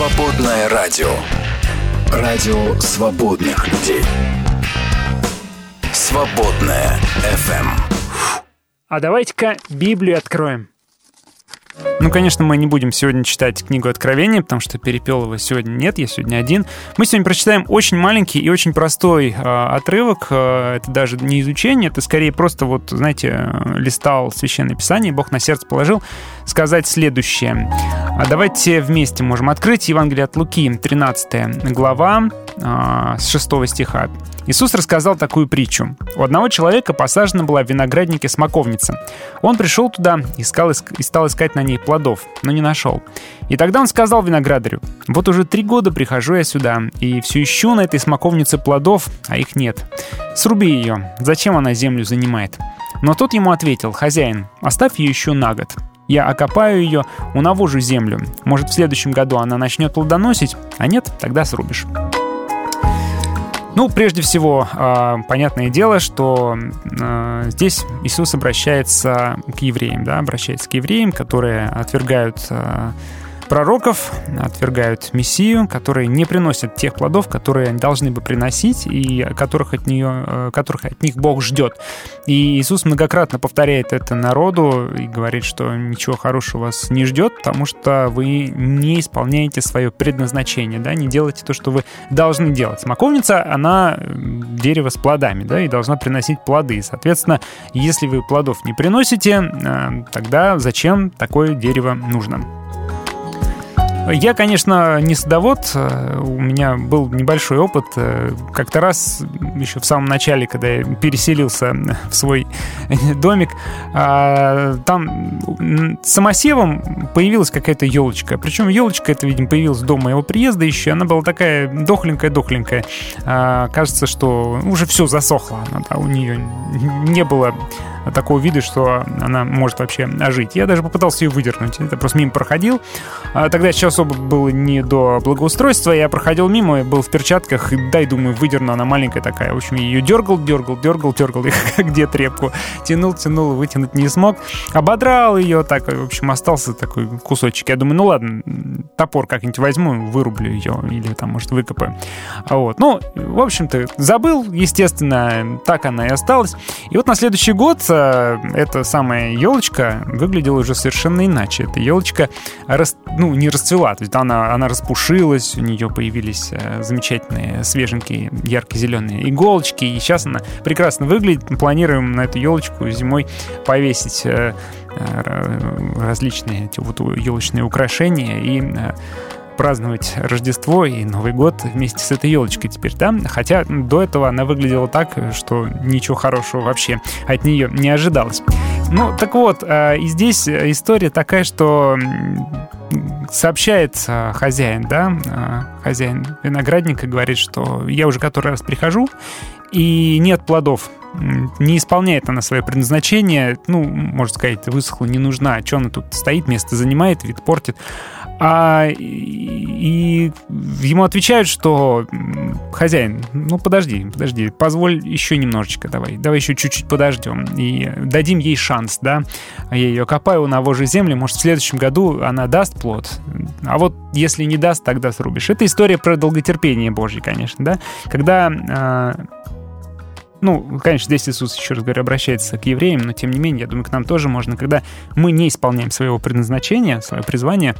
Свободное радио. Радио свободных людей. Свободное FM. А давайте-ка Библию откроем. Ну, конечно, мы не будем сегодня читать книгу Откровения, потому что перепел его сегодня нет, я сегодня один. Мы сегодня прочитаем очень маленький и очень простой э, отрывок. Э, это даже не изучение, это скорее просто вот, знаете, листал Священное Писание, Бог на сердце положил, сказать следующее. А давайте вместе можем открыть Евангелие от Луки, 13 глава, э, с 6 стиха. Иисус рассказал такую притчу. У одного человека посажена была в винограднике смоковница. Он пришел туда искал, и стал искать на ней плодов, но не нашел. И тогда он сказал виноградарю, «Вот уже три года прихожу я сюда, и все ищу на этой смоковнице плодов, а их нет. Сруби ее, зачем она землю занимает?» Но тот ему ответил, «Хозяин, оставь ее еще на год. Я окопаю ее, унавожу землю. Может, в следующем году она начнет плодоносить, а нет, тогда срубишь». Ну, прежде всего, а, понятное дело, что а, здесь Иисус обращается к евреям, да, обращается к евреям, которые отвергают а, пророков, отвергают Мессию, которые не приносят тех плодов, которые должны бы приносить и которых от, нее, э, которых от них Бог ждет. И Иисус многократно повторяет это народу и говорит, что ничего хорошего вас не ждет, потому что вы не исполняете свое предназначение, да, не делаете то, что вы должны делать. Смоковница, она дерево с плодами, да, и должна приносить плоды. Соответственно, если вы плодов не приносите, э, тогда зачем такое дерево нужно? Я, конечно, не садовод. У меня был небольшой опыт. Как-то раз, еще в самом начале, когда я переселился в свой домик, а, там самосевом появилась какая-то елочка. Причем елочка эта, видимо, появилась до моего приезда еще. Она была такая дохленькая-дохленькая. А, кажется, что уже все засохло. У нее не было такого вида, что она может вообще ожить. Я даже попытался ее выдернуть. Это просто мимо проходил. А тогда еще особо было не до благоустройства. Я проходил мимо, был в перчатках. И дай, думаю, выдерну. Она маленькая такая. В общем, я ее дергал, дергал, дергал, дергал. Где трепку. Тянул, тянул, вытянуть не смог. Ободрал ее так. В общем, остался такой кусочек. Я думаю, ну ладно, топор как-нибудь возьму, вырублю ее. Или там, может, выкопаю. А вот. Ну, в общем-то, забыл, естественно. Так она и осталась. И вот на следующий год эта самая елочка выглядела уже совершенно иначе. Эта елочка рас, ну, не расцвела, то есть она, она распушилась, у нее появились э, замечательные свеженькие ярко-зеленые иголочки, и сейчас она прекрасно выглядит. Планируем на эту елочку зимой повесить э, э, различные эти вот елочные украшения и праздновать Рождество и Новый год вместе с этой елочкой теперь, да? Хотя до этого она выглядела так, что ничего хорошего вообще от нее не ожидалось. Ну, так вот, э, и здесь история такая, что сообщает э, хозяин, да, э, хозяин виноградника говорит, что я уже который раз прихожу, и нет плодов. Не исполняет она свое предназначение, ну, можно сказать, высохла, не нужна. Что она тут стоит, место занимает, вид портит. А, и ему отвечают, что хозяин, ну подожди, подожди, позволь еще немножечко, давай, давай еще чуть-чуть подождем и дадим ей шанс, да. Я ее копаю, навожу землю, может в следующем году она даст плод, а вот если не даст, тогда срубишь. Это история про долготерпение Божье, конечно, да. Когда а, ну, конечно, здесь Иисус, еще раз говорю, обращается к евреям, но тем не менее, я думаю, к нам тоже можно, когда мы не исполняем своего предназначения, свое призвание,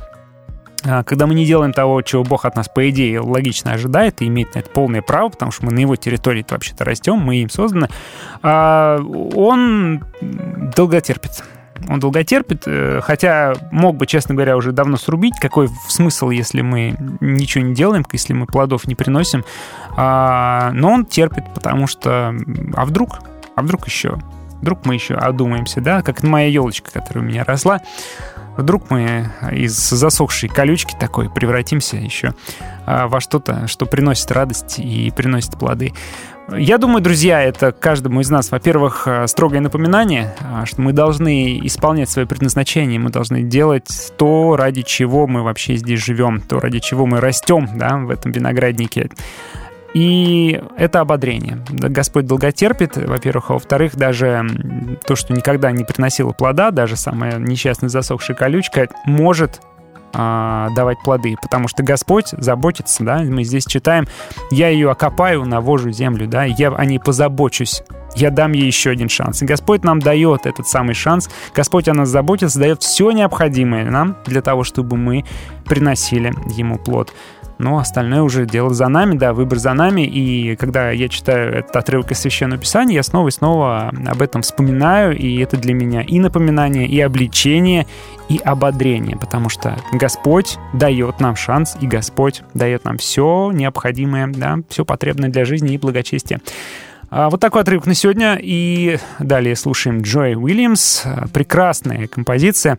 когда мы не делаем того, чего Бог от нас, по идее, логично ожидает и имеет на это полное право, потому что мы на его территории вообще-то растем, мы им созданы, а, он долго терпит. Он долго терпит, э, хотя мог бы, честно говоря, уже давно срубить. Какой смысл, если мы ничего не делаем, если мы плодов не приносим? А, но он терпит, потому что... А вдруг? А вдруг еще? Вдруг мы еще одумаемся, да? Как моя елочка, которая у меня росла. Вдруг мы из засохшей колючки такой превратимся еще а, во что-то, что приносит радость и приносит плоды. Я думаю, друзья, это каждому из нас, во-первых, а, строгое напоминание, а, что мы должны исполнять свое предназначение, мы должны делать то, ради чего мы вообще здесь живем, то, ради чего мы растем да, в этом винограднике. И это ободрение. Господь долготерпит, во-первых, а во-вторых, даже то, что никогда не приносило плода, даже самая несчастная засохшая колючка, может а, давать плоды, потому что Господь заботится, да, мы здесь читаем, я ее окопаю, навожу землю, да, я о ней позабочусь, я дам ей еще один шанс. И Господь нам дает этот самый шанс. Господь о нас заботится, дает все необходимое нам для того, чтобы мы приносили Ему плод но остальное уже дело за нами, да, выбор за нами. И когда я читаю этот отрывок из Священного Писания, я снова и снова об этом вспоминаю, и это для меня и напоминание, и обличение, и ободрение, потому что Господь дает нам шанс, и Господь дает нам все необходимое, да, все потребное для жизни и благочестия. А вот такой отрывок на сегодня. И далее слушаем Джой Уильямс. Прекрасная композиция,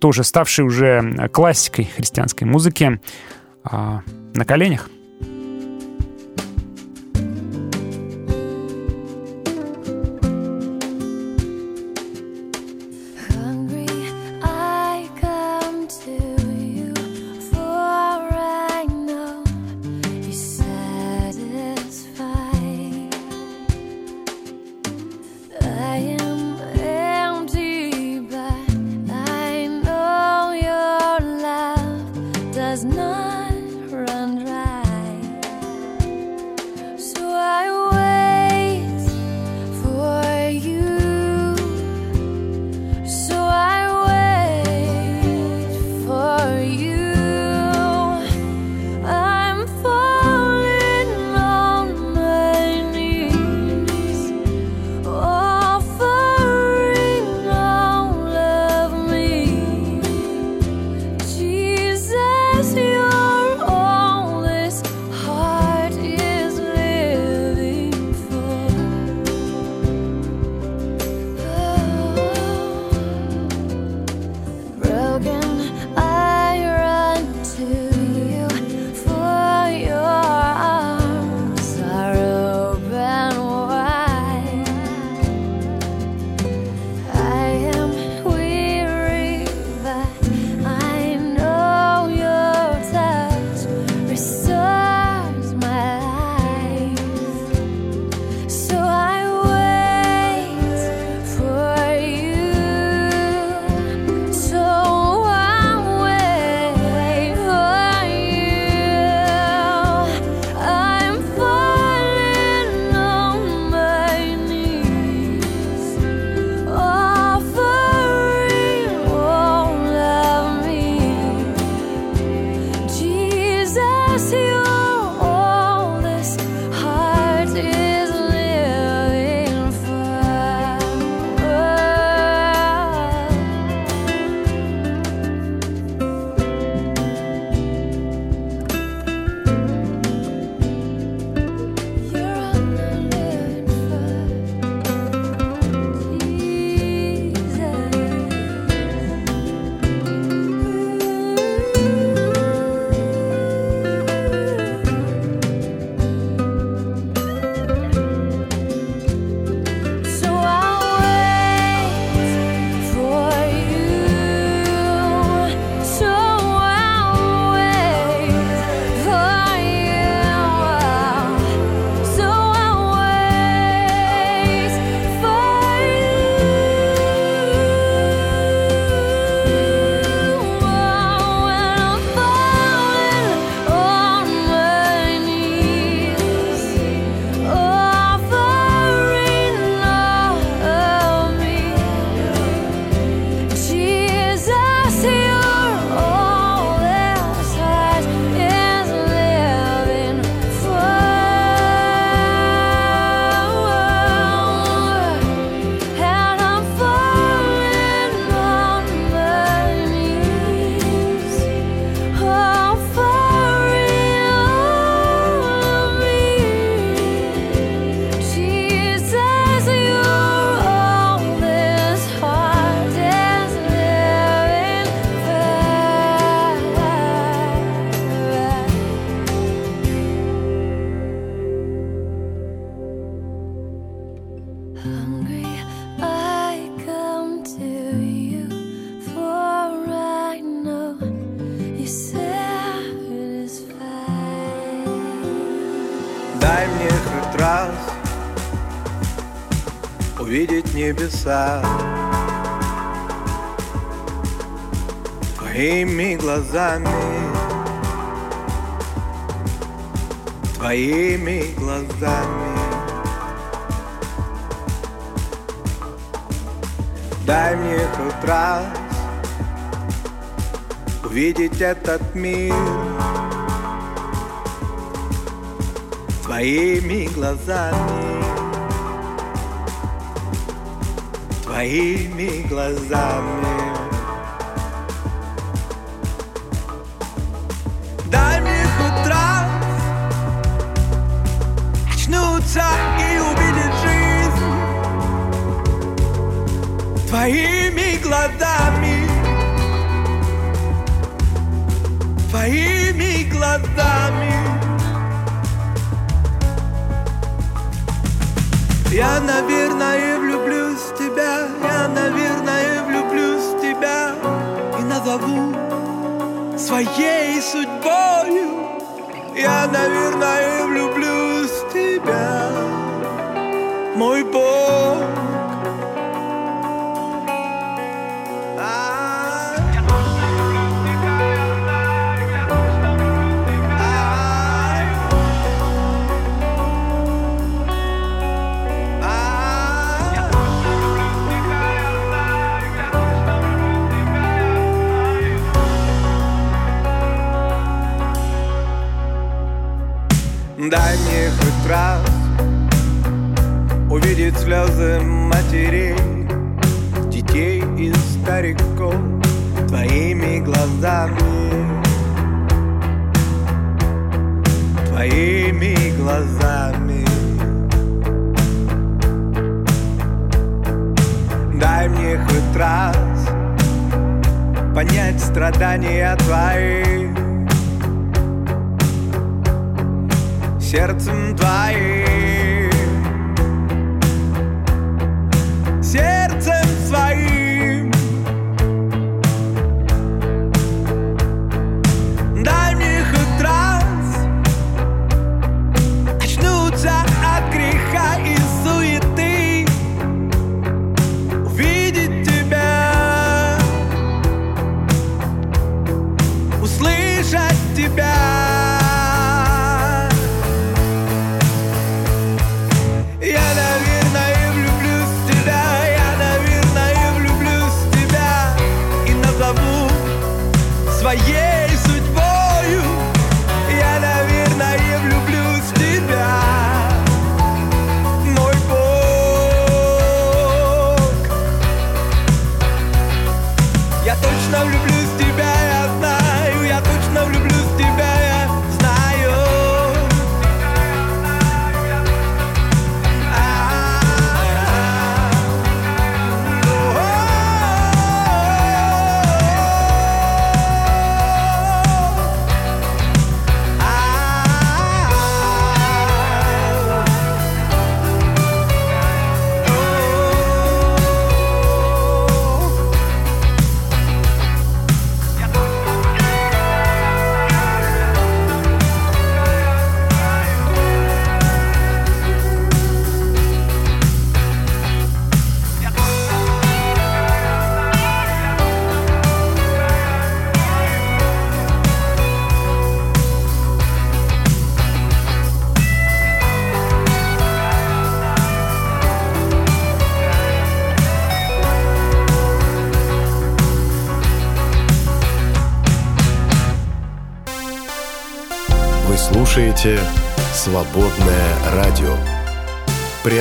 тоже ставшая уже классикой христианской музыки а, на коленях. голоса Твоими глазами. Твоими глазами. Дай мне хоть раз Увидеть этот мир. Твоими глазами. Aí me glasame. судьбою. Я, наверное,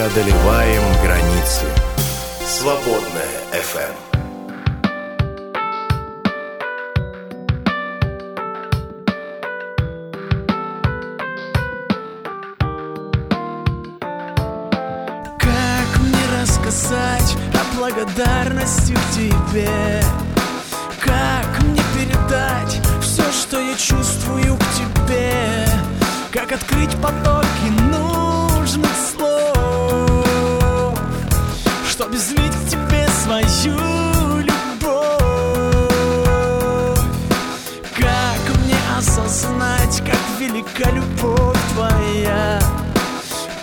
mücadele осознать, как велика любовь твоя.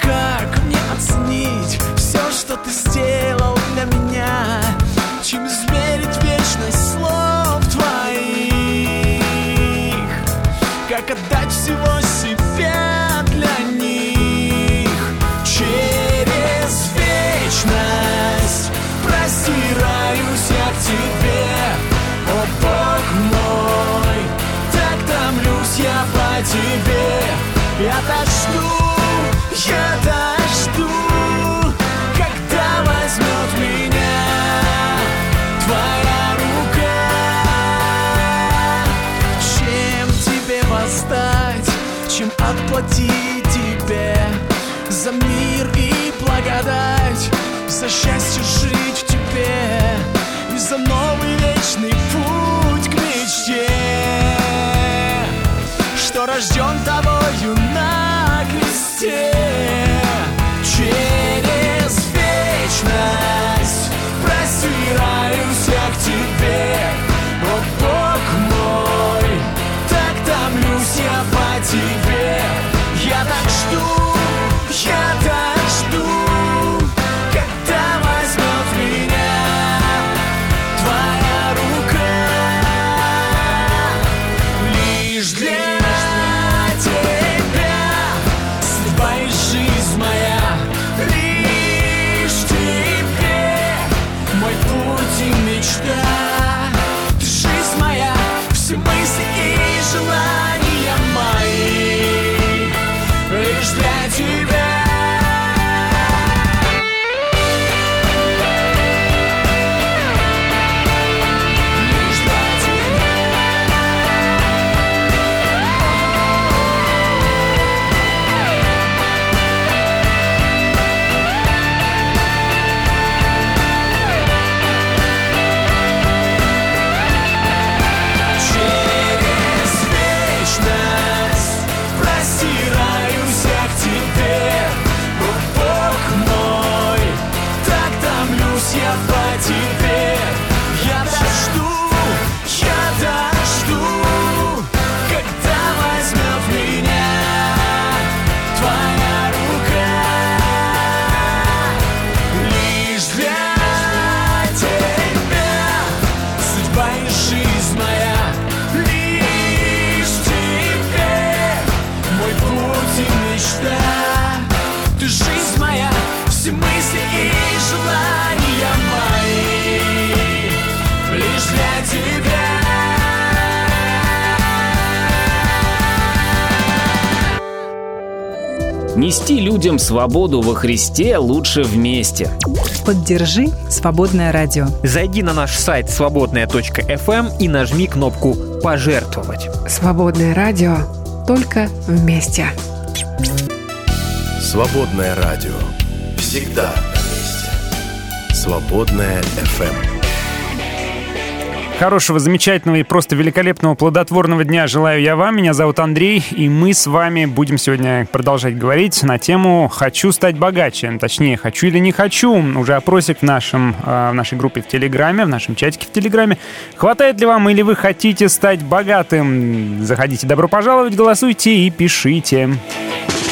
Как мне оценить все, что ты сделал для меня? Чем зло Я так я так Когда возьмет меня твоя рука. Чем тебе воздать, чем отплатить тебе За мир и благодать, за счастье жить в тебе И за новый вечный путь к мечте? Что рожден свободу во Христе лучше вместе. Поддержи «Свободное радио». Зайди на наш сайт свободная.фм и нажми кнопку «Пожертвовать». «Свободное радио» только вместе. Свободное радио. Всегда вместе. Свободное FM. Хорошего, замечательного и просто великолепного плодотворного дня желаю я вам. Меня зовут Андрей, и мы с вами будем сегодня продолжать говорить на тему «Хочу стать богаче». Точнее, «Хочу или не хочу». Уже опросик в, нашем, э, в нашей группе в Телеграме, в нашем чатике в Телеграме. Хватает ли вам или вы хотите стать богатым? Заходите, добро пожаловать, голосуйте и пишите. I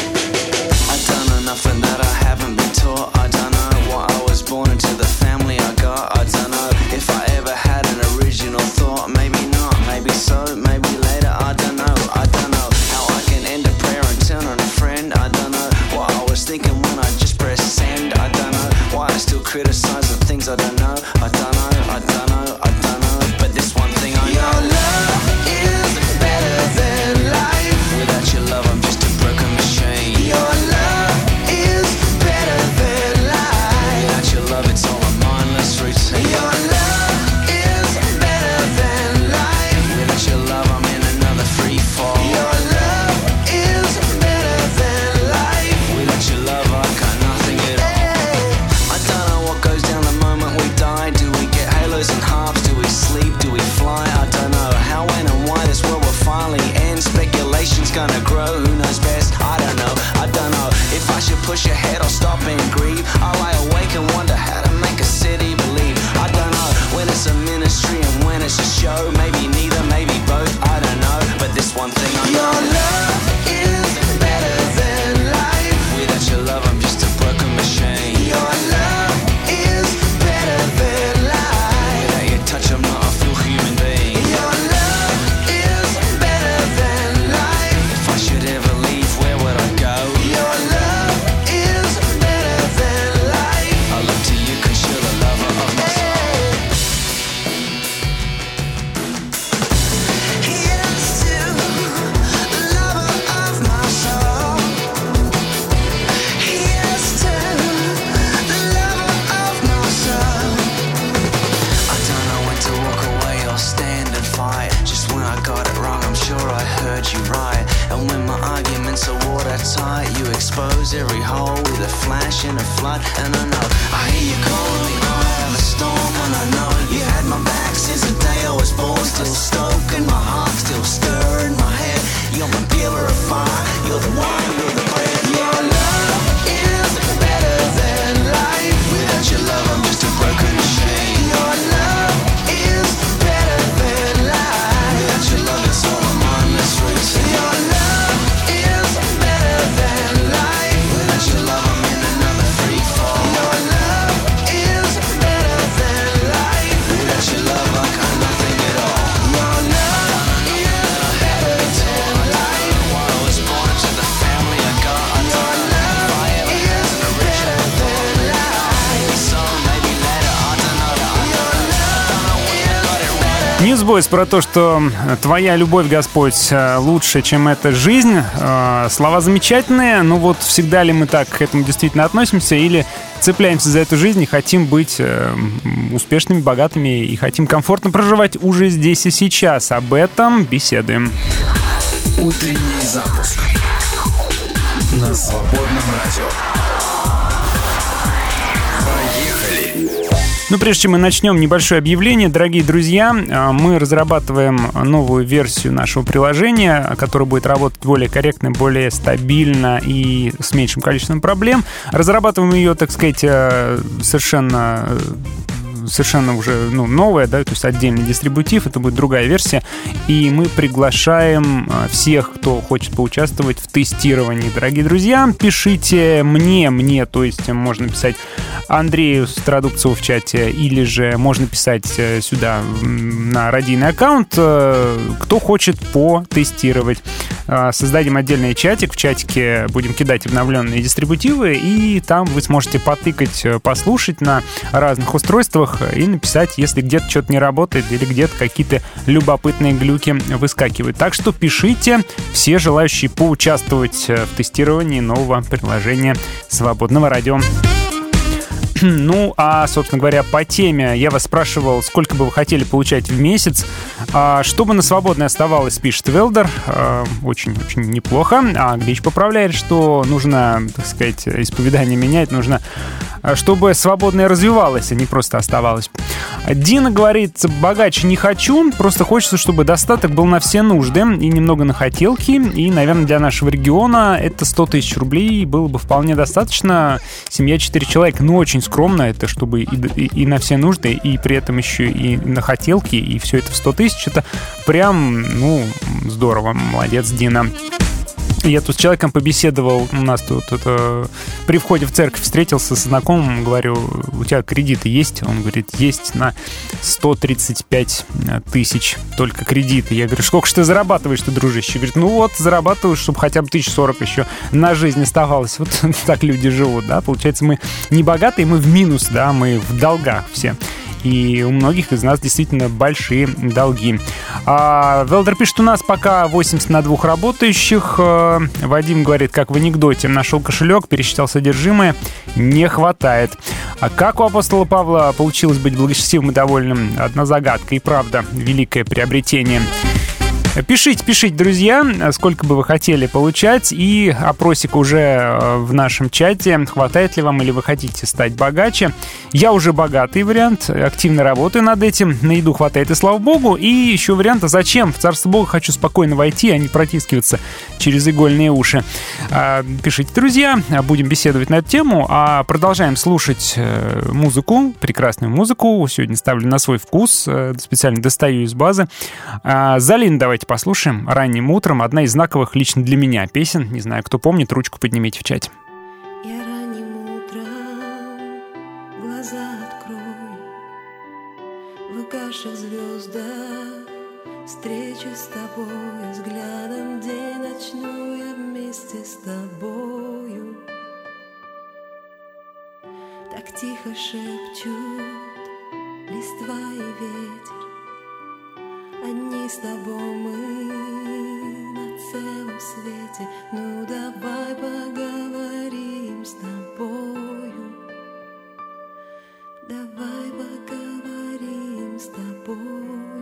Ньюсбойс про то, что твоя любовь, Господь, э, лучше, чем эта жизнь. Э, Слова замечательные, но вот всегда ли мы так к этому действительно относимся или цепляемся за эту жизнь и хотим быть э, успешными, богатыми и хотим комфортно проживать уже здесь и сейчас. Об этом беседуем. Утренний запуск на свободном радио. Ну, прежде чем мы начнем, небольшое объявление. Дорогие друзья, э, мы разрабатываем новую версию нашего приложения, которая будет работать более корректно, более стабильно и с меньшим количеством проблем. Разрабатываем ее, так сказать, э, совершенно э, совершенно уже ну, новая, да, то есть отдельный дистрибутив, это будет другая версия, и мы приглашаем э, всех, кто хочет поучаствовать в тестировании. Дорогие друзья, пишите мне, мне, то есть можно писать Андрею Страдубцеву в чате, или же можно писать э, сюда на радийный аккаунт, э, кто хочет потестировать. Э, Создадим отдельный чатик, в чатике будем кидать обновленные дистрибутивы, и там вы сможете потыкать, э, послушать на разных устройствах и написать, если где-то что-то не работает или где-то какие-то любопытные глюки выскакивают. Так что пишите, все желающие поучаствовать э, в тестировании нового приложения свободного радио. Ну, а, собственно говоря, по теме я вас спрашивал, сколько бы вы хотели получать в месяц. А, чтобы на свободное оставалось, пишет Велдер. Очень-очень неплохо. А Глич поправляет, что нужно, так сказать, исповедание менять, нужно а, чтобы свободное развивалось, а не просто оставалось. Дина говорит, богаче не хочу, просто хочется, чтобы достаток был на все нужды и немного на хотелки. И, наверное, для нашего региона это 100 тысяч рублей было бы вполне достаточно. Семья 4 человека, ну, очень скромно, это чтобы и, и- и на все нужды, и при этом еще и на хотелки, и все это в 100 тысяч, это прям, ну, здорово, молодец, Дина. Я тут с человеком побеседовал, у нас тут это, при входе в церковь встретился с знакомым, говорю, у тебя кредиты есть? Он говорит, есть на 135 тысяч только кредиты. Я говорю, сколько же ты зарабатываешь, ты, дружище? Говорит, ну вот, зарабатываю, чтобы хотя бы 1040 еще на жизнь оставалось. Вот так люди живут, да, получается, мы не богатые, мы в минус, да, мы в долгах все. И у многих из нас действительно большие долги. А, Велдер пишет, у нас пока 80 на двух работающих. Э, Вадим говорит, как в анекдоте, нашел кошелек, пересчитал содержимое, не хватает. А как у апостола Павла получилось быть благочестивым и довольным? Одна загадка и правда, великое приобретение. Пишите, пишите, друзья, сколько бы вы хотели получать, и опросик уже э, в нашем чате. Хватает ли вам или вы хотите стать богаче? Я уже богатый вариант, активно работаю над этим. На еду хватает, и слава богу. И еще вариант, а зачем? В Царство Бога хочу спокойно войти, а не протискиваться через игольные уши. А, Пишите, друзья, будем беседовать на эту тему, а продолжаем слушать э, музыку, прекрасную музыку. Сегодня ставлю на свой вкус, э, специально достаю из базы. А, Залин давайте послушаем. Ранним утром одна из знаковых лично для меня песен. Не знаю, кто помнит, ручку поднимите в чате. Я ранним утром глаза открою, В угасших встречу с тобой, Взглядом день начну я вместе с тобою. Так тихо шепчут листва и ветер, Одни с тобой мы на целом свете. Ну давай поговорим с тобою. Давай поговорим с тобою.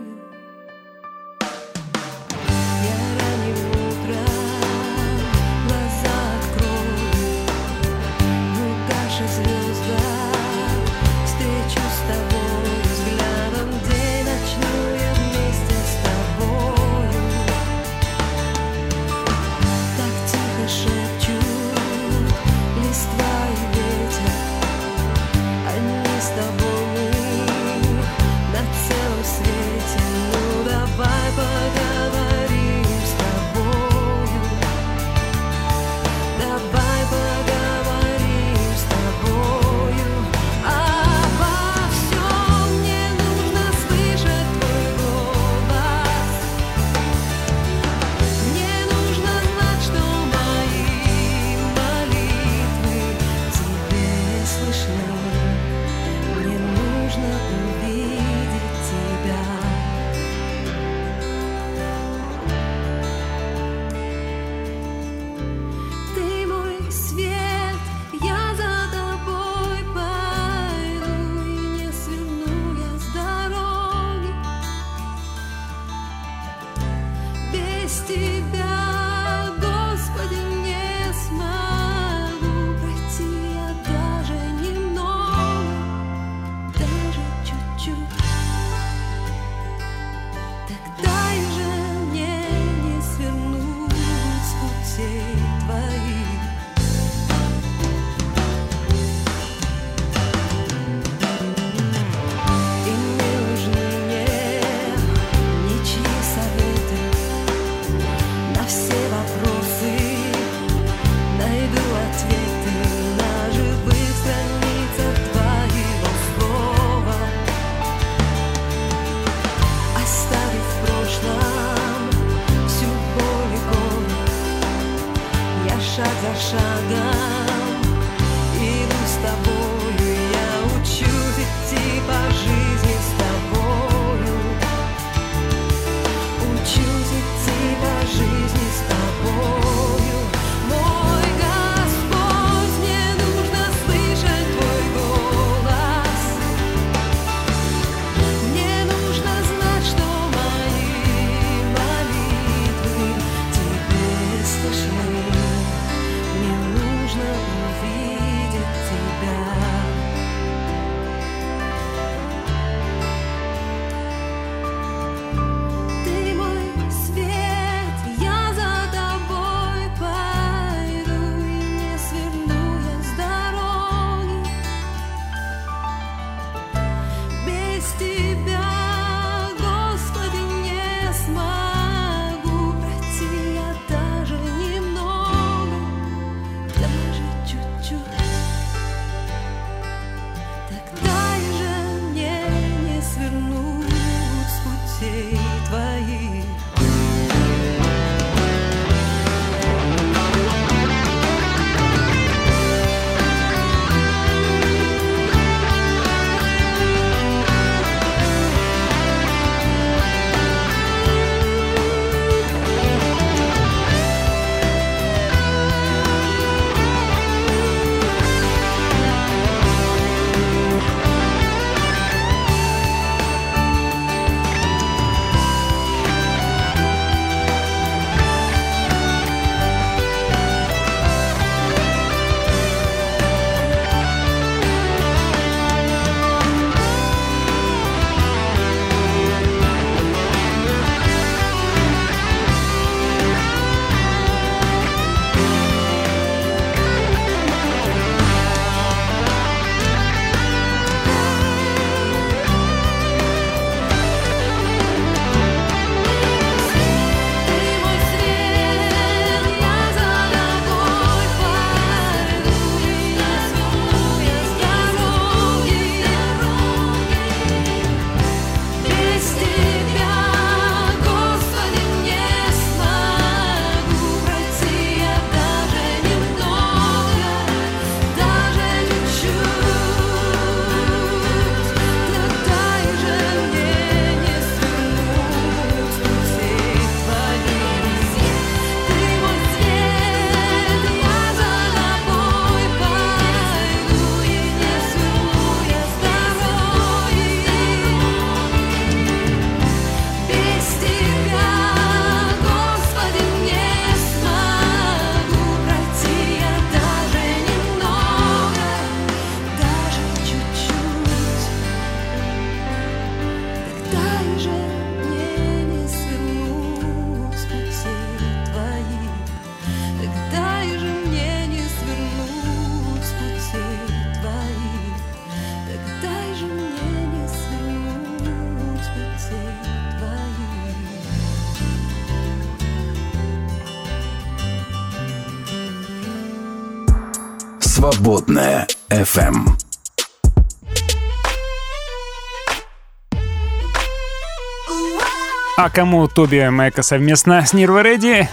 Накаму, Тоби Мэка совместно с Нирва Реди.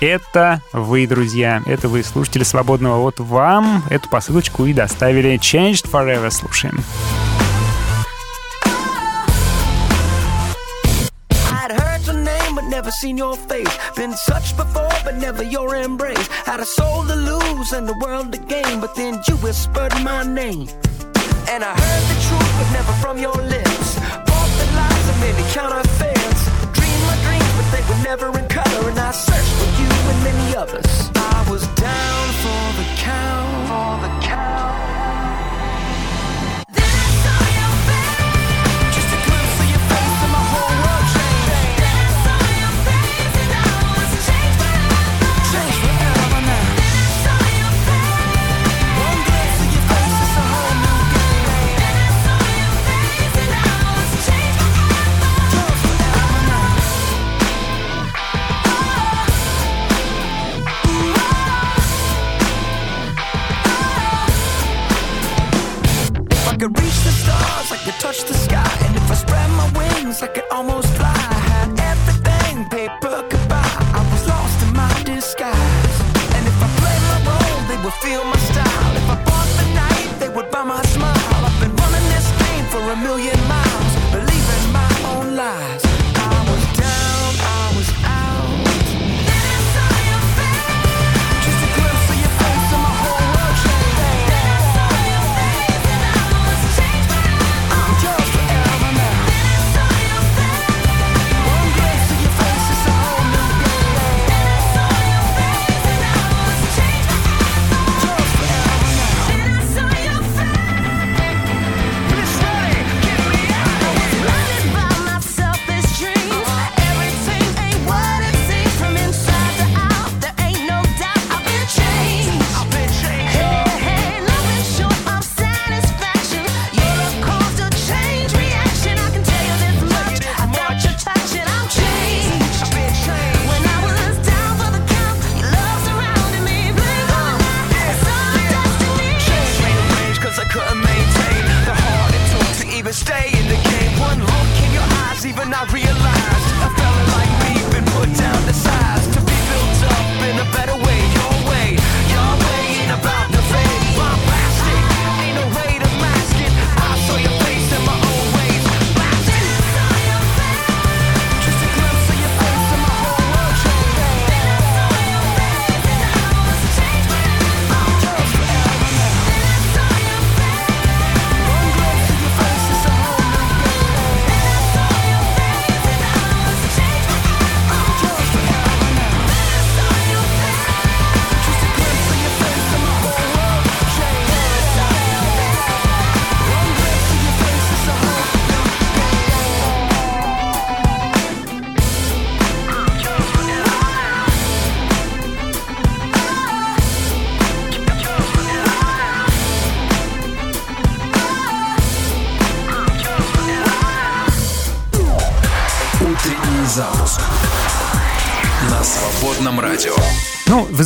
Это вы, друзья, это вы, слушатели свободного. Вот вам эту посылочку и доставили. Changed Forever слушаем. never seen your face. Been touched before, but never your embrace. Had a soul to lose and the world to gain, but then you whispered my name. And I heard the truth, but never from your lips. Bought the lies and made me counterfeit. never in color, and I searched for you and many others. I was down for the count. For the count. could reach the stars, I could touch the sky. And if I spread my wings, I could almost fly. I had everything paper could buy. I was lost in my disguise. And if I play my role, they would feel my style.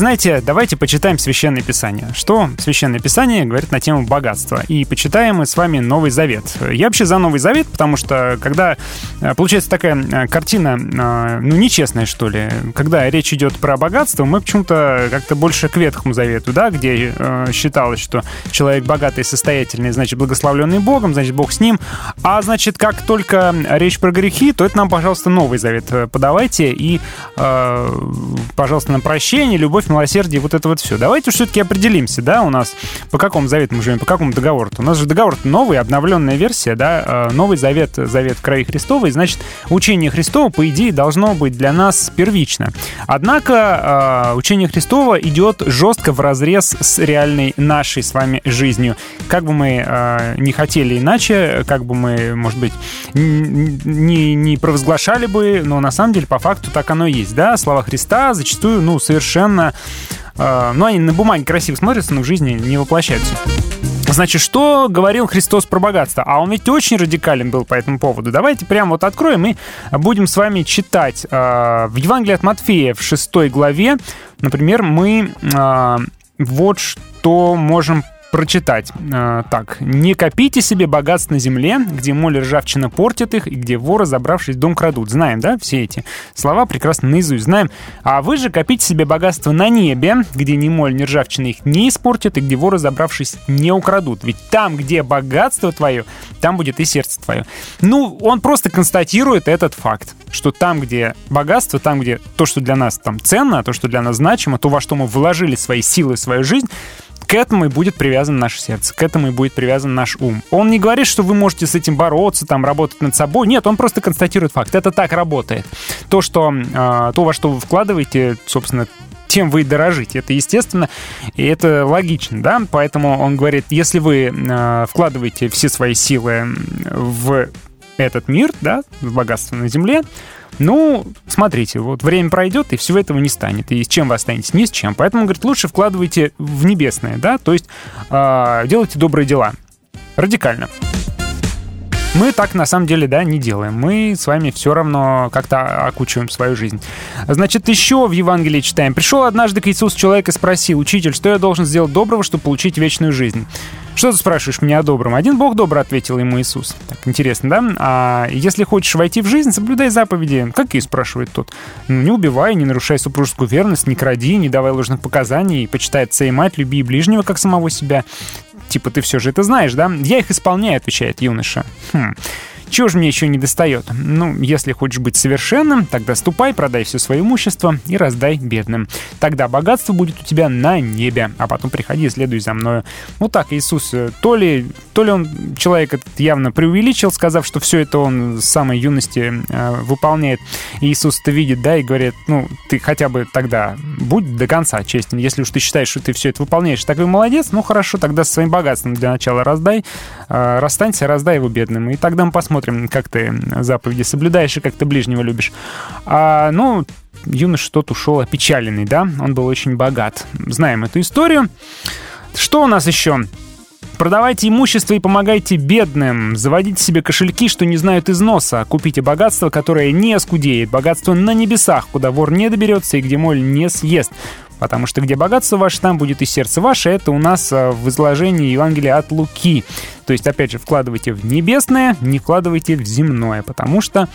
Знаете, давайте почитаем Священное Писание. Что Священное Писание говорит на тему богатства? И почитаем мы с вами Новый Завет. Я вообще за Новый Завет, потому что когда получается такая э, картина, э, ну, нечестная, что ли, когда речь идет про богатство, мы почему-то как-то больше к Ветхому Завету, да, где э, считалось, что человек богатый и состоятельный, значит, благословленный Богом, значит, Бог с ним. А значит, как только речь про грехи, то это нам, пожалуйста, Новый Завет э, подавайте и, э, пожалуйста, на прощение, любовь, милосердие, вот это вот все. Давайте все-таки определимся, да, у нас по какому завету мы живем, по какому договору. У нас же договор новый, обновленная версия, да, э, Новый Завет, Завет в крови Христовой, значит, учение Христова, по идее, должно быть для нас первично. Однако э, учение Христова идет жестко в разрез с реальной нашей с вами жизнью. Как бы мы э, не хотели иначе, как бы мы, может быть, не, не провозглашали бы, но на самом деле по факту так оно и есть, да, слова Христа зачастую, ну, совершенно, э, ну, они на бумаге красиво смотрятся, но в жизни не воплощаются. Значит, что говорил Христос про богатство? А он ведь очень радикален был по этому поводу. Давайте прямо вот откроем и будем с вами читать. Э, В Евангелии от Матфея в 6 главе, например, мы э, вот что можем прочитать. Э, так. «Не копите себе богатств на земле, где моль и ржавчина портят их, и где воры, забравшись в дом, крадут». Знаем, да, все эти слова прекрасно наизусть знаем. «А вы же копите себе богатство на небе, где ни моль, ни ржавчина их не испортят, и где воры, забравшись, не украдут. Ведь там, где богатство твое, там будет и сердце твое». Ну, он просто констатирует этот факт, что там, где богатство, там, где то, что для нас там ценно, то, что для нас значимо, то, во что мы вложили свои силы, свою жизнь, к этому и будет привязано наше сердце, к этому и будет привязан наш ум. Он не говорит, что вы можете с этим бороться, там, работать над собой. Нет, он просто констатирует факт. Это так работает. То, что, э, то во что вы вкладываете, собственно, тем вы и дорожите. Это естественно, и это логично, да? Поэтому он говорит, если вы э, вкладываете все свои силы в этот мир, да, богатство на земле, ну, смотрите, вот время пройдет, и всего этого не станет. И с чем вы останетесь? Ни с чем. Поэтому, говорит, лучше вкладывайте в небесное, да, то есть э, делайте добрые дела. Радикально. Мы так на самом деле, да, не делаем. Мы с вами все равно как-то окучиваем свою жизнь. Значит, еще в Евангелии читаем. Пришел однажды к Иисусу человек и спросил, «Учитель, что я должен сделать доброго, чтобы получить вечную жизнь?» Что ты спрашиваешь меня о добром? Один Бог добр, ответил ему Иисус. Так, интересно, да? А если хочешь войти в жизнь, соблюдай заповеди. Какие, спрашивает тот. Ну, не убивай, не нарушай супружескую верность, не кради, не давай ложных показаний, почитай отца и мать, люби ближнего, как самого себя. Типа, ты все же это знаешь, да? Я их исполняю, отвечает юноша. Хм. Чего же мне еще не достает? Ну, если хочешь быть совершенным, тогда ступай, продай все свое имущество и раздай бедным. Тогда богатство будет у тебя на небе, а потом приходи и следуй за мною. Вот так Иисус, э, то ли, то ли он человек этот явно преувеличил, сказав, что все это он с самой юности э, выполняет. Иисус это видит, да, и говорит, ну, ты хотя бы тогда будь до конца честен. Если уж ты считаешь, что ты все это выполняешь, такой молодец, ну хорошо, тогда со своим богатством для начала раздай, э, расстанься, раздай его бедным. И тогда мы посмотрим, как ты заповеди соблюдаешь и как ты ближнего любишь. А, ну, юноша тот ушел опечаленный, да? Он был очень богат. Знаем эту историю. Что у нас еще? Продавайте имущество и помогайте бедным. Заводите себе кошельки, что не знают износа. Купите богатство, которое не оскудеет. Богатство на небесах, куда вор не доберется и где моль не съест. Потому что где богатство ваше, там будет и сердце ваше. Это у нас а, в изложении Евангелия от Луки. То есть, опять же, вкладывайте в небесное, не вкладывайте в земное. Потому что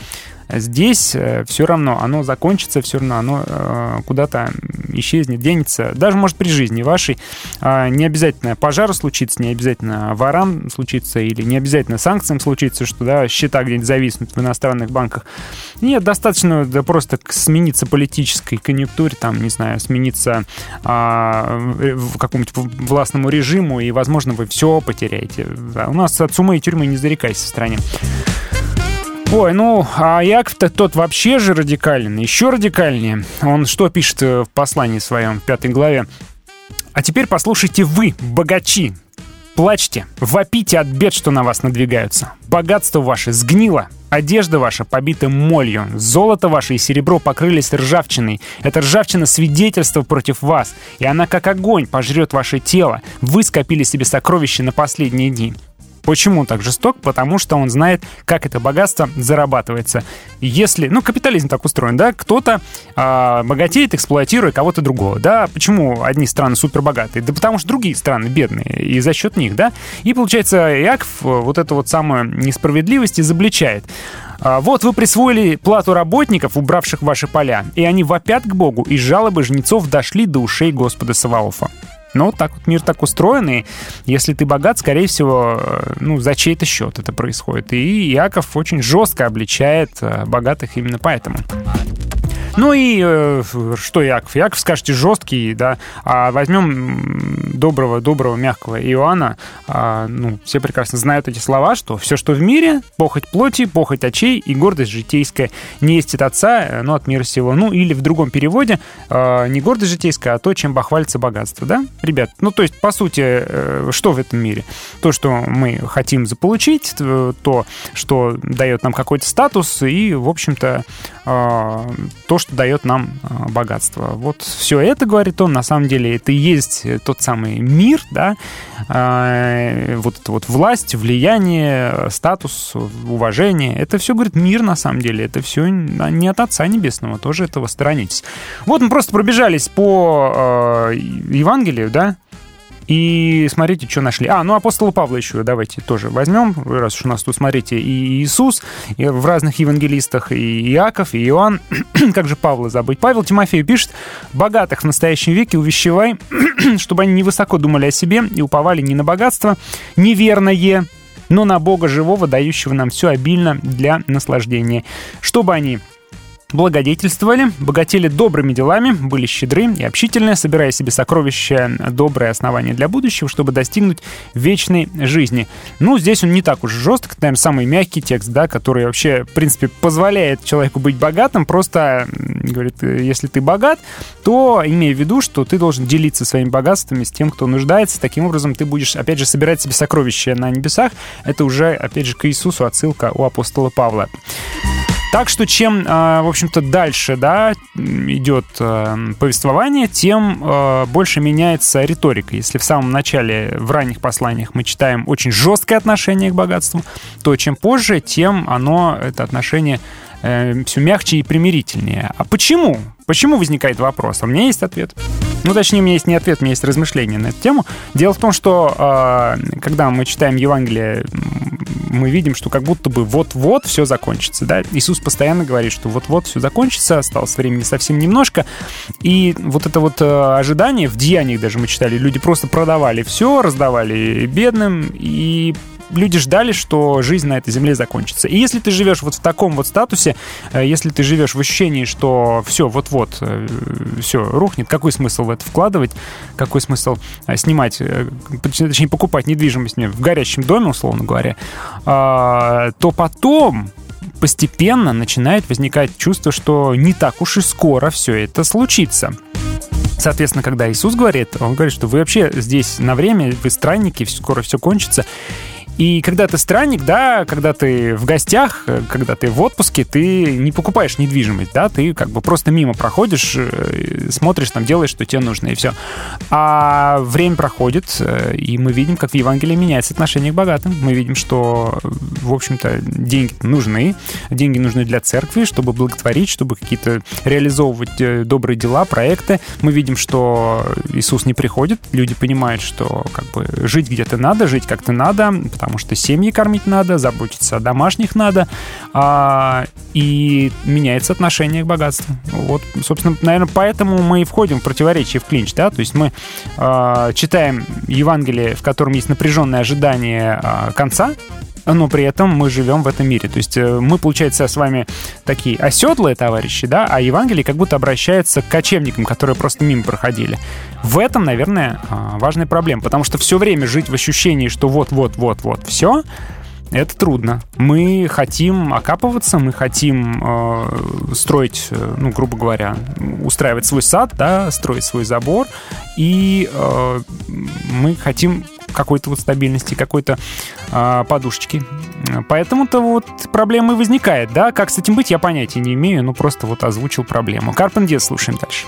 здесь все равно оно закончится, все равно оно э, куда-то исчезнет, денется. Даже, может, при жизни вашей э, не обязательно пожар случится, не обязательно ворам случится или не обязательно санкциям случится, что да, счета где-нибудь зависнут в иностранных банках. Нет, достаточно да, просто смениться политической конъюнктуре, там, не знаю, смениться э, в какому-нибудь властному режиму, и, возможно, вы все потеряете. Да, у нас от сумы и тюрьмы не зарекайся в стране. Ой, ну, а Яков-то тот вообще же радикальный, еще радикальнее. Он что пишет в послании своем, в пятой главе? А теперь послушайте вы, богачи, Плачьте, вопите от бед, что на вас надвигаются. Богатство ваше сгнило, одежда ваша побита молью, золото ваше и серебро покрылись ржавчиной. Эта ржавчина свидетельство против вас, и она как огонь пожрет ваше тело. Вы скопили себе сокровища на последние дни. Почему он так жесток? Потому что он знает, как это богатство зарабатывается. Если, ну, капитализм так устроен, да, кто-то э, богатеет, эксплуатируя кого-то другого, да. Почему одни страны супербогатые? Да потому что другие страны бедные, и за счет них, да. И получается, Яков вот эту вот самую несправедливость изобличает. Вот вы присвоили плату работников, убравших ваши поля, и они вопят к Богу, и жалобы жнецов дошли до ушей Господа Саваофа. Но так вот мир так устроен, и если ты богат, скорее всего, ну, за чей-то счет это происходит. И Яков очень жестко обличает богатых именно поэтому. Ну и э, что Яков? Яков, скажете, жесткий, да, а возьмем доброго, доброго, мягкого Иоанна. А, ну, все прекрасно знают эти слова, что все, что в мире, похоть плоти, похоть очей и гордость житейская, не есть от отца, но от мира сего. Ну или в другом переводе, э, не гордость житейская, а то, чем бахвалится богатство, да, ребят? Ну, то есть, по сути, э, что в этом мире? То, что мы хотим заполучить, то, что дает нам какой-то статус и, в общем-то, э, то, что дает нам э, богатство. Вот все это, говорит он, на самом деле это и есть тот самый мир, да, э, вот эта вот власть, влияние, статус, уважение. Это все, говорит, мир на самом деле. Это все не от Отца Небесного, тоже этого сторонитесь. Вот мы просто пробежались по э, Евангелию, да, и смотрите, что нашли. А, ну апостола Павла еще давайте тоже возьмем, раз уж у нас тут, смотрите, и Иисус и в разных евангелистах, и Иаков, и Иоанн. как же Павла забыть? Павел Тимофею пишет, «Богатых в настоящем веке увещевай, чтобы они невысоко думали о себе и уповали не на богатство неверное, но на Бога живого, дающего нам все обильно для наслаждения, чтобы они благодетельствовали, богатели добрыми делами, были щедры и общительны, собирая себе сокровища, добрые основания для будущего, чтобы достигнуть вечной жизни. Ну, здесь он не так уж жесток, наверное, самый мягкий текст, да, который вообще, в принципе, позволяет человеку быть богатым, просто говорит, если ты богат, то имея в виду, что ты должен делиться своими богатствами с тем, кто нуждается, таким образом ты будешь, опять же, собирать себе сокровища на небесах, это уже, опять же, к Иисусу отсылка у апостола Павла. Так что чем, в общем-то, дальше да, идет повествование, тем больше меняется риторика. Если в самом начале, в ранних посланиях мы читаем очень жесткое отношение к богатству, то чем позже, тем оно, это отношение все мягче и примирительнее. А почему? Почему возникает вопрос? А у меня есть ответ. Ну, точнее, у меня есть не ответ, у меня есть размышления на эту тему. Дело в том, что э, когда мы читаем Евангелие, мы видим, что как будто бы вот-вот все закончится. Да? Иисус постоянно говорит, что вот-вот все закончится, осталось времени совсем немножко. И вот это вот э, ожидание, в деяниях даже мы читали, люди просто продавали все, раздавали бедным, и люди ждали, что жизнь на этой земле закончится. И если ты живешь вот в таком вот статусе, э, если ты живешь в ощущении, что все, вот-вот, все рухнет, какой смысл в это вкладывать, какой смысл э, снимать, э, точнее, покупать недвижимость в горящем доме, условно говоря, а, то потом постепенно начинает возникать чувство, что не так уж и скоро все это случится. Соответственно, когда Иисус говорит, он говорит, что вы вообще здесь на время, вы странники, скоро все кончится. И когда ты странник, да, когда ты в гостях, когда ты в отпуске, ты не покупаешь недвижимость, да, ты как бы просто мимо проходишь, э, смотришь, там делаешь, что тебе нужно, и все. А время проходит, э, и мы видим, как в Евангелии меняется отношение к богатым. Мы видим, что, в общем-то, деньги нужны, деньги нужны для церкви, чтобы благотворить, чтобы какие-то реализовывать э, добрые дела, проекты. Мы видим, что Иисус не приходит, люди понимают, что как бы жить где-то надо, жить как-то надо, что семьи кормить надо, заботиться о домашних надо, а, и меняется отношение к богатству. Вот, собственно, наверное, поэтому мы и входим в противоречие в клинч, да, то есть мы а, читаем Евангелие, в котором есть напряженное ожидание а, конца, но при этом мы живем в этом мире. То есть э, мы, получается, с вами такие оседлые товарищи, да, а Евангелие как будто обращается к кочевникам, которые просто мимо проходили. В этом, наверное, а, важная проблема, потому что все время жить в ощущении, что вот-вот-вот-вот все, это трудно. Мы хотим окапываться, мы хотим э, строить, э, ну, грубо говоря, устраивать свой сад, да, строить свой забор, и э, мы хотим какой-то вот стабильности, какой-то э, подушечки. Поэтому-то вот проблема и возникает, да? Как с этим быть, я понятия не имею, ну просто вот озвучил проблему. Карпен Дед слушаем дальше.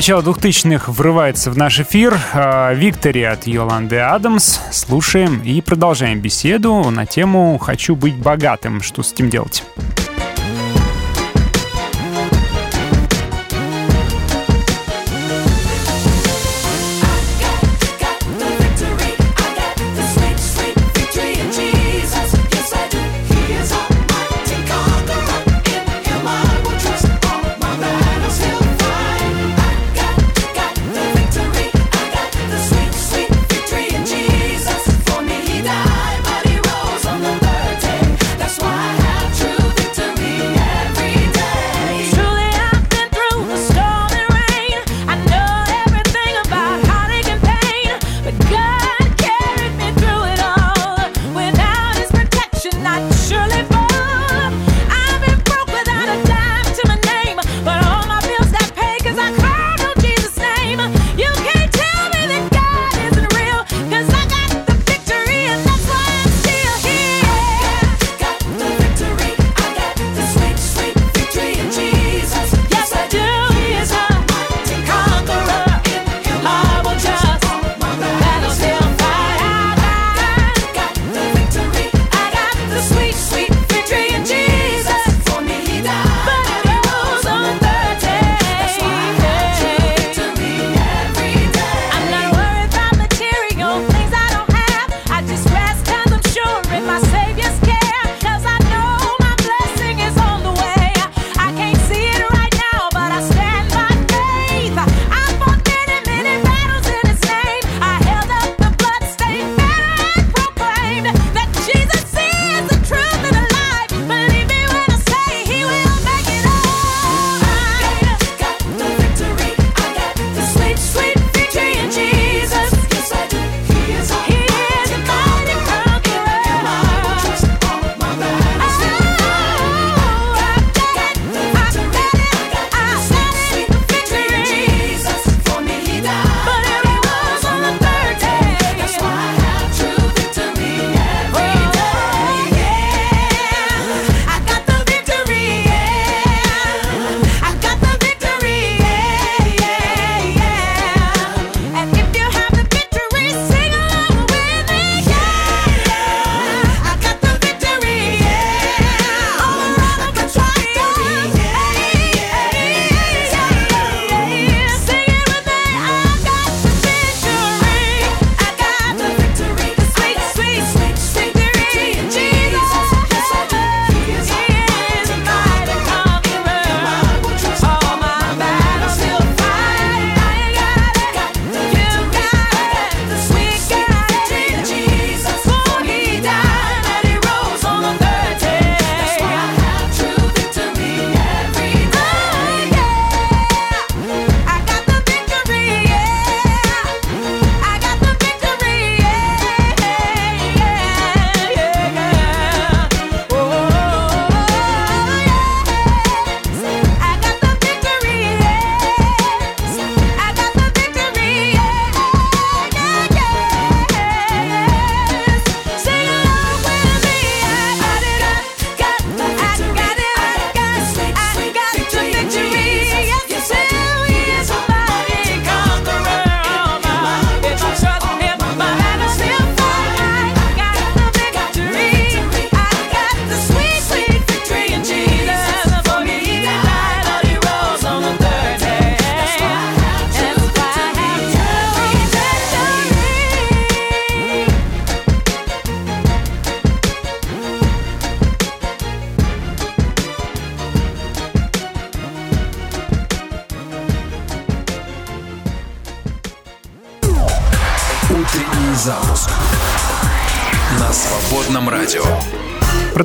Начало 2000-х врывается в наш эфир. А, Виктори от Йоланды Адамс. Слушаем и продолжаем беседу на тему «Хочу быть богатым. Что с этим делать?»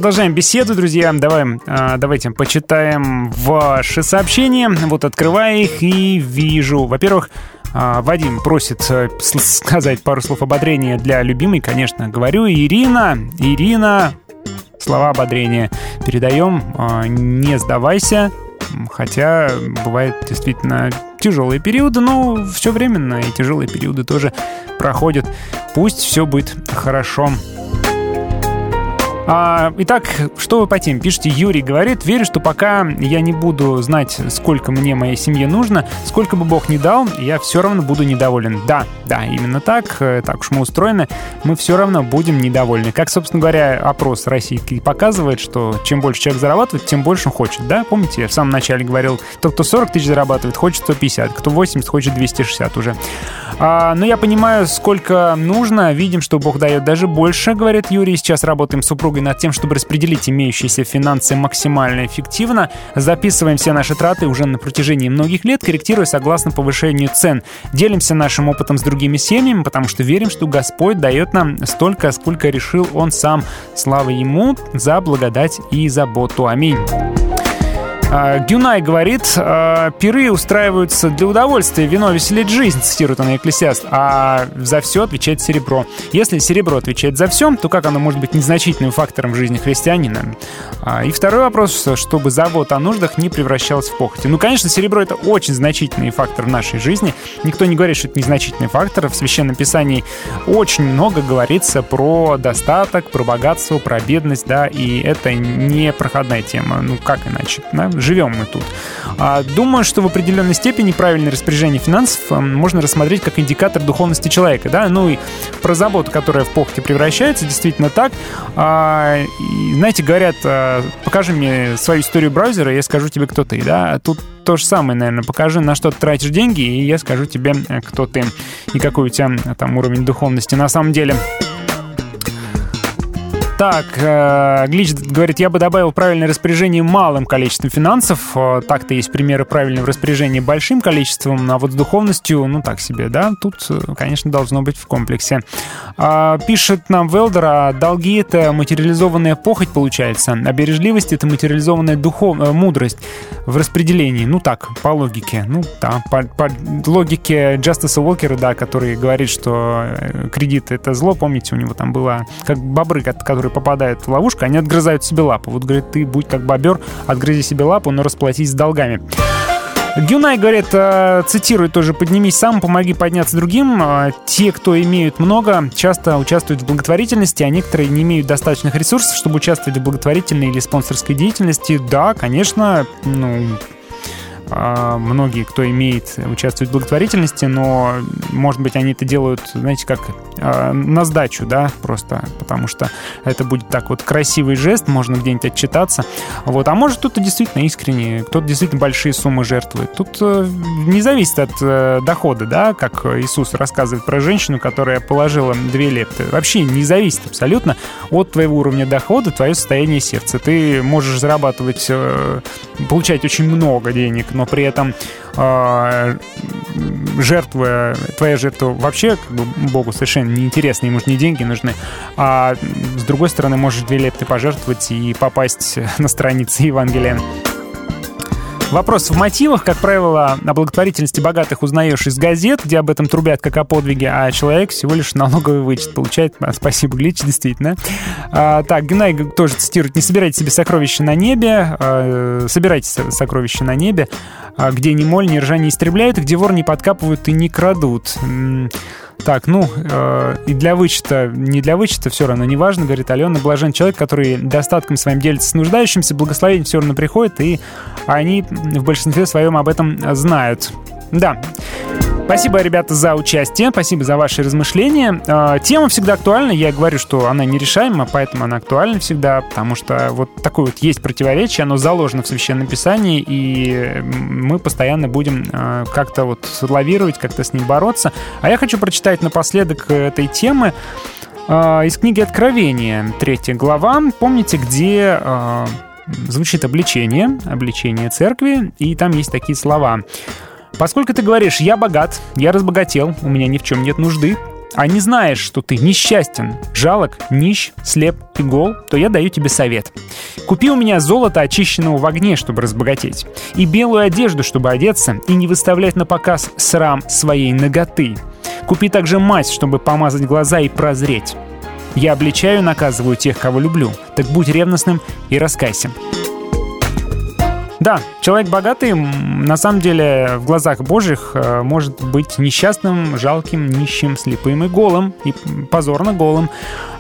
продолжаем беседу, друзья. Давай, а, давайте почитаем ваши сообщения. Вот открываю их и вижу. Во-первых, а, Вадим просит э, сказать пару слов ободрения для любимой, конечно, говорю. Ирина, Ирина, слова ободрения передаем. А, не сдавайся, хотя бывают действительно тяжелые периоды, но все временно, и тяжелые периоды тоже проходят. Пусть все будет. Хорошо. А, итак, что вы по теме? Пишите, Юрий говорит, верю, что пока я не буду знать, сколько мне моей семье нужно, сколько бы Бог ни дал, я все равно буду недоволен. Да, да, именно так, э, так уж мы устроены, мы все равно будем недовольны. Как, собственно говоря, опрос российский показывает, что чем больше человек зарабатывает, тем больше он хочет, да? Помните, я в самом начале говорил, тот, кто 40 тысяч зарабатывает, хочет 150, кто 80, хочет 260 уже. А, но я понимаю, сколько нужно, видим, что Бог дает даже больше, говорит Юрий, сейчас работаем с супругой над тем, чтобы распределить имеющиеся финансы максимально эффективно. Записываем все наши траты уже на протяжении многих лет, корректируя согласно повышению цен. Делимся нашим опытом с другими семьями, потому что верим, что Господь дает нам столько, сколько решил Он сам. Слава Ему за благодать и заботу. Аминь. А, Гюнай говорит, а, пиры устраиваются для удовольствия, вино веселит жизнь, цитирует она Экклесиаст, а за все отвечает серебро. Если серебро отвечает за все, то как оно может быть незначительным фактором в жизни христианина? А, И второй вопрос, чтобы забота о нуждах не превращалась в похоти. Ну, конечно, серебро — это очень значительный фактор в нашей жизни. Никто не говорит, что это незначительный фактор. В Священном Писании очень много говорится про достаток, про богатство, про бедность, да, и это не проходная тема. Ну, как иначе? да? Живем мы тут. А, Думаю, что в определенной степени правильное распоряжение финансов а, можно рассмотреть как индикатор духовности человека, да, ну и про заботу, которая в похоти превращается, действительно так. А, и, знаете, говорят, а, покажи мне свою историю браузера, я скажу тебе, кто ты, да, тут то же самое, наверное, покажи, на что ты тратишь деньги, и я скажу тебе, э, кто ты и какой у тебя э, там уровень духовности на самом деле. Так, э, Глич говорит, я бы добавил правильное распоряжение малым количеством финансов. Э, Так-то есть примеры правильного распоряжения большим количеством, а вот с духовностью, ну так себе, да, тут, э, конечно, должно быть в комплексе. А, Пишет нам Велдер, а долги — это материализованная похоть, получается, а бережливость — это материализованная духов... мудрость в распределении. Ну так, по логике. Ну да, по, по логике Джастиса Уокера, да, который говорит, что кредит — это зло. Помните, у него там было как бобры, ко- которые попадают в ловушку, они отгрызают себе лапу. Вот, говорит, ты будь как бобер, отгрызи себе лапу, но расплатись с долгами. Гюнай говорит, э, цитирует тоже, «Поднимись сам, помоги подняться другим». Э, Те, кто имеют много, часто участвуют в благотворительности, а некоторые не имеют достаточных ресурсов, чтобы участвовать в благотворительной или спонсорской деятельности. Да, конечно, ну, многие, кто имеет, участвуют в благотворительности, но, может быть, они это делают, знаете, как а, на сдачу, да, просто потому что это будет так вот красивый жест, можно где-нибудь отчитаться. Вот. А может, кто-то действительно искренне, кто-то действительно большие суммы жертвует. Тут э, не зависит от э, дохода, да, как Иисус рассказывает про женщину, которая положила две лепты. Вообще не зависит абсолютно от твоего уровня дохода, твое состояние сердца. Ты можешь зарабатывать, э, получать очень много денег, но при этом э, жертва, твоя жертва вообще как бы, Богу совершенно неинтересна, ему же не деньги нужны. А с другой стороны, можешь две лепты пожертвовать и попасть на страницы Евангелия. Вопрос в мотивах. Как правило, о благотворительности богатых узнаешь из газет, где об этом трубят как о подвиге, а человек всего лишь налоговый вычет получает. А, Спасибо, Глич, действительно. А, так, Геннай тоже цитирует. «Не собирайте себе сокровища на небе, а, собирайте со- сокровища на небе, где ни моль, ни ржа не истребляют, где вор не подкапывают и не крадут». Так, ну, э, и для вычета, не для вычета, все равно, неважно, говорит Алена, блажен человек, который достатком своим делится с нуждающимся, благословение все равно приходит, и они в большинстве своем об этом знают. Да. Спасибо, ребята, за участие, спасибо за ваши размышления. Э, Тема всегда актуальна, я говорю, что она нерешаема, поэтому она актуальна всегда, потому что вот такое вот есть противоречие, оно заложено в Священном Писании, и мы постоянно будем э, как-то вот лавировать, как-то с ним бороться. А я хочу прочитать напоследок этой темы э, из книги Откровения, третья глава. Помните, где звучит обличение, обличение церкви, и там есть такие слова. Поскольку ты говоришь, я богат, я разбогател, у меня ни в чем нет нужды, а не знаешь, что ты несчастен, жалок, нищ, слеп и гол, то я даю тебе совет. Купи у меня золото, очищенного в огне, чтобы разбогатеть, и белую одежду, чтобы одеться, и не выставлять на показ срам своей ноготы. Купи также мазь, чтобы помазать глаза и прозреть. Я обличаю и наказываю тех, кого люблю, так будь ревностным и раскайся. Да, человек богатый на самом деле в глазах Божьих э, может быть несчастным, жалким, нищим, слепым и голым, и позорно голым.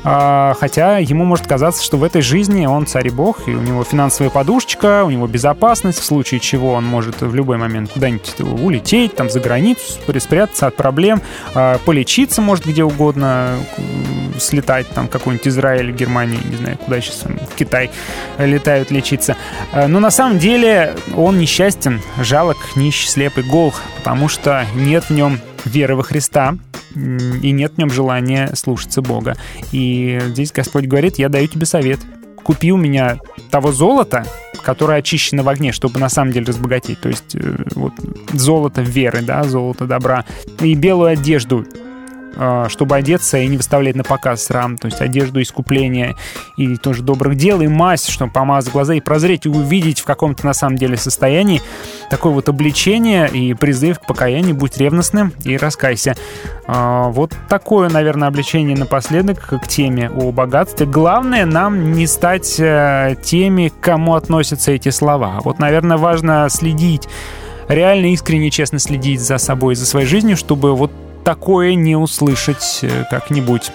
А, Хотя ему может казаться, что в этой жизни он царь и бог, и у него финансовая подушечка, у него безопасность, в случае чего он может в любой момент куда-нибудь улететь, там за границу, спря- спрятаться от проблем, а, полечиться может где угодно, слетать там какой-нибудь Израиль, Германию, не знаю, куда сейчас, в Китай летают лечиться. Э, Но на самом деле он несчастен, жалок, нищ, слеп и гол, потому что нет в нем веры во Христа, и нет в нем желания слушаться Бога. И здесь Господь говорит, я даю тебе совет. Купи у меня того золота, которое очищено в огне, чтобы на самом деле разбогатеть. То есть э, вот золото веры, да, золото добра. И белую одежду, чтобы одеться и не выставлять на показ срам, то есть одежду искупления и тоже добрых дел, и мазь, чтобы помазать глаза и прозреть, и увидеть в каком-то на самом деле состоянии такое вот обличение и призыв к покаянию, будь ревностным и раскайся. А, Вот такое, наверное, обличение напоследок к теме о богатстве. Главное нам не стать э, теми, к кому относятся эти слова. Вот, наверное, важно следить, реально искренне, честно следить за собой, за своей жизнью, чтобы вот такое не услышать э, как-нибудь.